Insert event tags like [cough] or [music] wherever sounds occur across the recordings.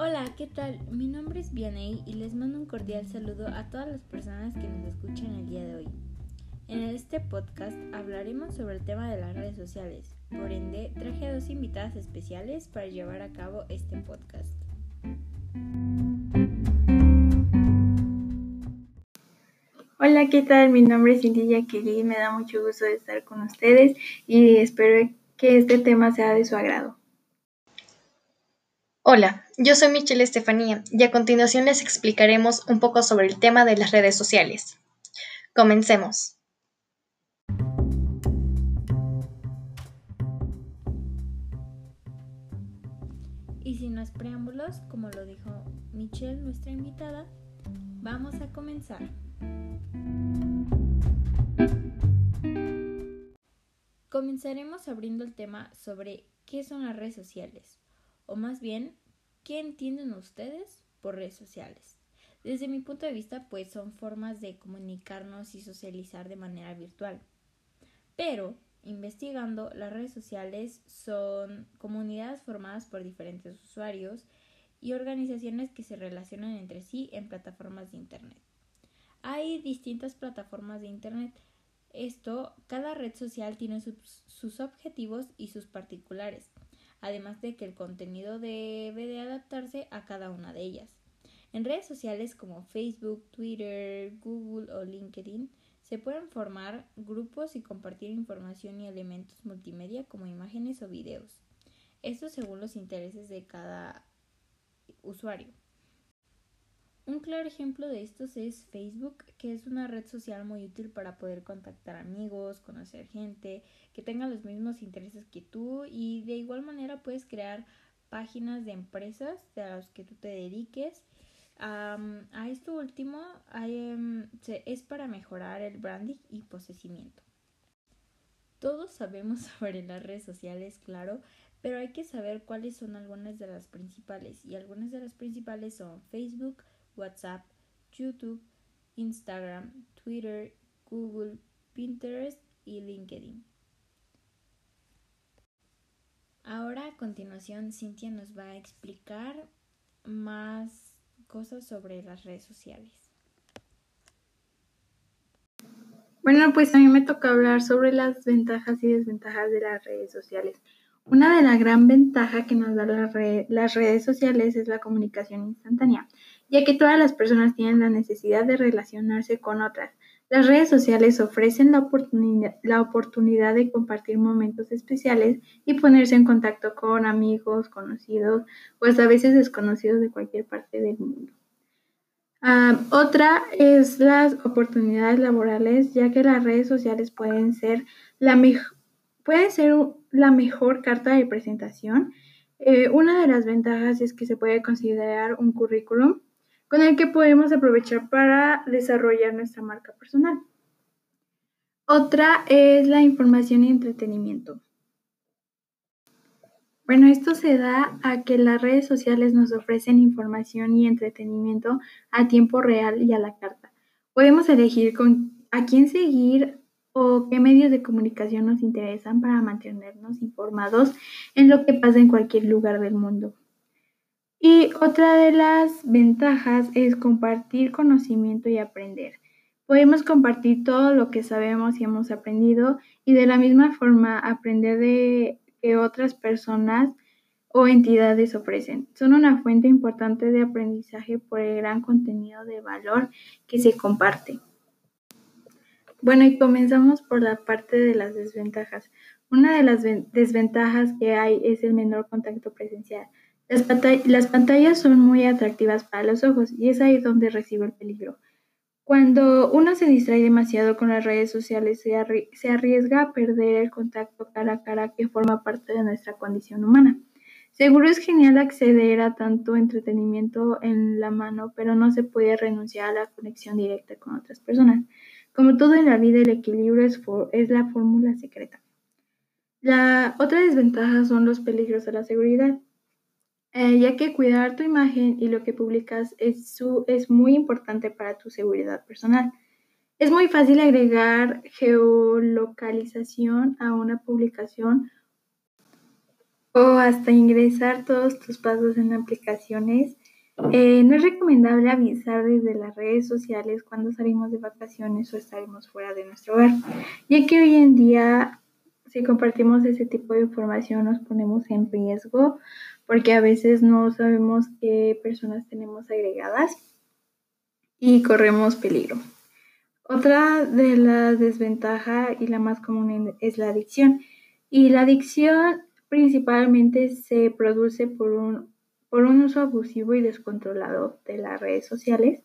Hola, ¿qué tal? Mi nombre es Vianey y les mando un cordial saludo a todas las personas que nos escuchan el día de hoy. En este podcast hablaremos sobre el tema de las redes sociales. Por ende, traje a dos invitadas especiales para llevar a cabo este podcast. Hola, ¿qué tal? Mi nombre es Cindy Kelly, me da mucho gusto de estar con ustedes y espero que este tema sea de su agrado. Hola, yo soy Michelle Estefanía y a continuación les explicaremos un poco sobre el tema de las redes sociales. Comencemos. Y sin más preámbulos, como lo dijo Michelle, nuestra invitada, vamos a comenzar. Comenzaremos abriendo el tema sobre qué son las redes sociales, o más bien ¿Qué entienden ustedes por redes sociales? Desde mi punto de vista, pues son formas de comunicarnos y socializar de manera virtual. Pero, investigando, las redes sociales son comunidades formadas por diferentes usuarios y organizaciones que se relacionan entre sí en plataformas de Internet. Hay distintas plataformas de Internet. Esto, cada red social tiene sus, sus objetivos y sus particulares además de que el contenido debe de adaptarse a cada una de ellas. En redes sociales como Facebook, Twitter, Google o LinkedIn se pueden formar grupos y compartir información y elementos multimedia como imágenes o videos. Esto según los intereses de cada usuario. Un claro ejemplo de estos es Facebook, que es una red social muy útil para poder contactar amigos, conocer gente que tenga los mismos intereses que tú y de igual manera puedes crear páginas de empresas de las que tú te dediques. a esto último em, es para mejorar el branding y posesimiento. Todos sabemos [laughs] sobre las redes sociales, claro, pero hay que saber cuáles son algunas de las principales y algunas de las principales son Facebook, WhatsApp, YouTube, Instagram, Twitter, Google, Pinterest y LinkedIn. Ahora a continuación Cintia nos va a explicar más cosas sobre las redes sociales. Bueno, pues a mí me toca hablar sobre las ventajas y desventajas de las redes sociales. Una de las gran ventajas que nos dan las redes sociales es la comunicación instantánea, ya que todas las personas tienen la necesidad de relacionarse con otras. Las redes sociales ofrecen la oportunidad, de compartir momentos especiales y ponerse en contacto con amigos, conocidos o hasta a veces desconocidos de cualquier parte del mundo. Ah, otra es las oportunidades laborales, ya que las redes sociales pueden ser la, ser la mejor carta de presentación. Eh, una de las ventajas es que se puede considerar un currículum con el que podemos aprovechar para desarrollar nuestra marca personal. Otra es la información y entretenimiento. Bueno, esto se da a que las redes sociales nos ofrecen información y entretenimiento a tiempo real y a la carta. Podemos elegir con a quién seguir o qué medios de comunicación nos interesan para mantenernos informados en lo que pasa en cualquier lugar del mundo. Y otra de las ventajas es compartir conocimiento y aprender. Podemos compartir todo lo que sabemos y hemos aprendido y de la misma forma aprender de que otras personas o entidades ofrecen. Son una fuente importante de aprendizaje por el gran contenido de valor que se comparte. Bueno, y comenzamos por la parte de las desventajas. Una de las desventajas que hay es el menor contacto presencial. Las, pantallas son muy atractivas para los ojos y es ahí donde recibe el peligro. Cuando uno se distrae demasiado con las redes sociales, se, arriesga a perder el contacto cara a cara que forma parte de nuestra condición humana. Seguro es genial acceder a tanto entretenimiento en la mano, pero no se puede renunciar a la conexión directa con otras personas. Como todo en la vida, el equilibrio es, la fórmula secreta. La otra desventaja son los peligros de la seguridad. Eh, ya que cuidar tu imagen y lo que publicas es, muy importante para tu seguridad personal. Es muy fácil agregar geolocalización a una publicación o hasta ingresar todos tus pasos en aplicaciones. Eh, no es recomendable avisar desde las redes sociales cuando salimos de vacaciones o estaremos fuera de nuestro hogar, ya que hoy en día si compartimos ese tipo de información nos ponemos en riesgo porque a veces no sabemos qué personas tenemos agregadas y corremos peligro. Otra de las desventajas y la más común es la adicción. Y la adicción principalmente se produce por un, por un uso abusivo y descontrolado de las redes sociales.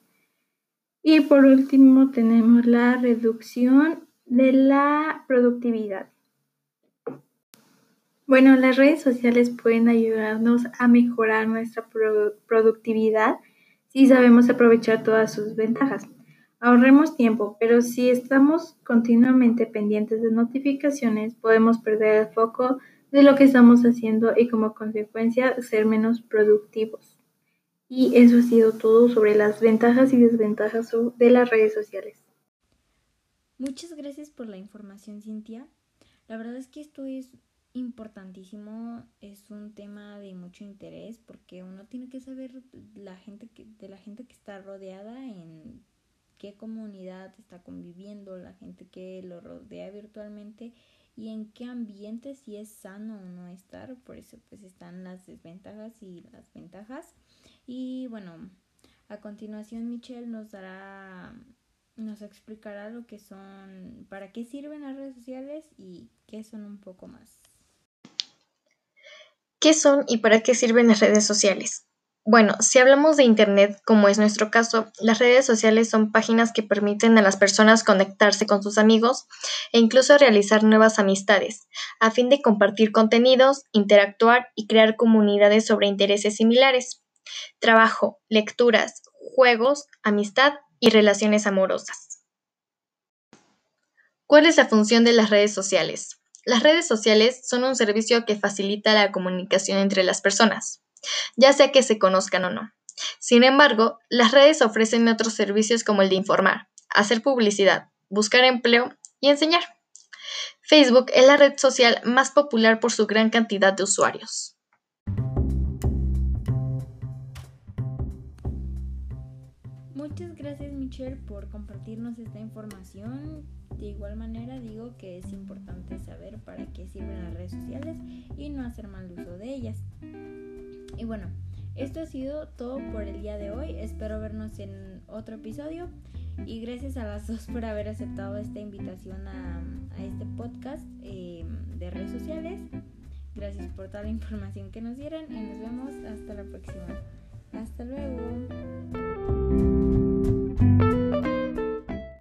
Y por último tenemos la reducción de la productividad. Bueno, las redes sociales pueden ayudarnos a mejorar nuestra productividad si sabemos aprovechar todas sus ventajas. Ahorremos tiempo, pero si estamos continuamente pendientes de notificaciones, podemos perder el foco de lo que estamos haciendo y como consecuencia ser menos productivos. Y eso ha sido todo sobre las ventajas y desventajas de las redes sociales. Muchas gracias por la información, Cintia. La verdad es que esto es importantísimo, es un tema de mucho interés porque uno tiene que saber la gente que, de la gente que está rodeada en qué comunidad está conviviendo, la gente que lo rodea virtualmente y en qué ambiente si es sano o no estar, por eso pues están las desventajas y las ventajas. Y bueno, a continuación Michelle nos dará nos explicará lo que son, para qué sirven las redes sociales y qué son un poco más. ¿Qué son y para qué sirven las redes sociales? Bueno, si hablamos de Internet, como es nuestro caso, las redes sociales son páginas que permiten a las personas conectarse con sus amigos e incluso realizar nuevas amistades, a fin de compartir contenidos, interactuar y crear comunidades sobre intereses similares. Trabajo, lecturas, juegos, amistad y relaciones amorosas. ¿Cuál es la función de las redes sociales? Las redes sociales son un servicio que facilita la comunicación entre las personas, ya sea que se conozcan o no. Sin embargo, las redes ofrecen otros servicios como el de informar, hacer publicidad, buscar empleo y enseñar. Facebook es la red social más popular por su gran cantidad de usuarios. Michelle por compartirnos esta información de igual manera digo que es importante saber para qué sirven las redes sociales y no hacer mal uso de ellas. Y bueno, esto ha sido todo por el día de hoy. Espero vernos en otro episodio. Y gracias a las [laughs] dos por haber aceptado esta invitación a, este podcast em, de redes sociales. Gracias por toda la [laughs] información que nos dieron y nos vemos hasta la próxima.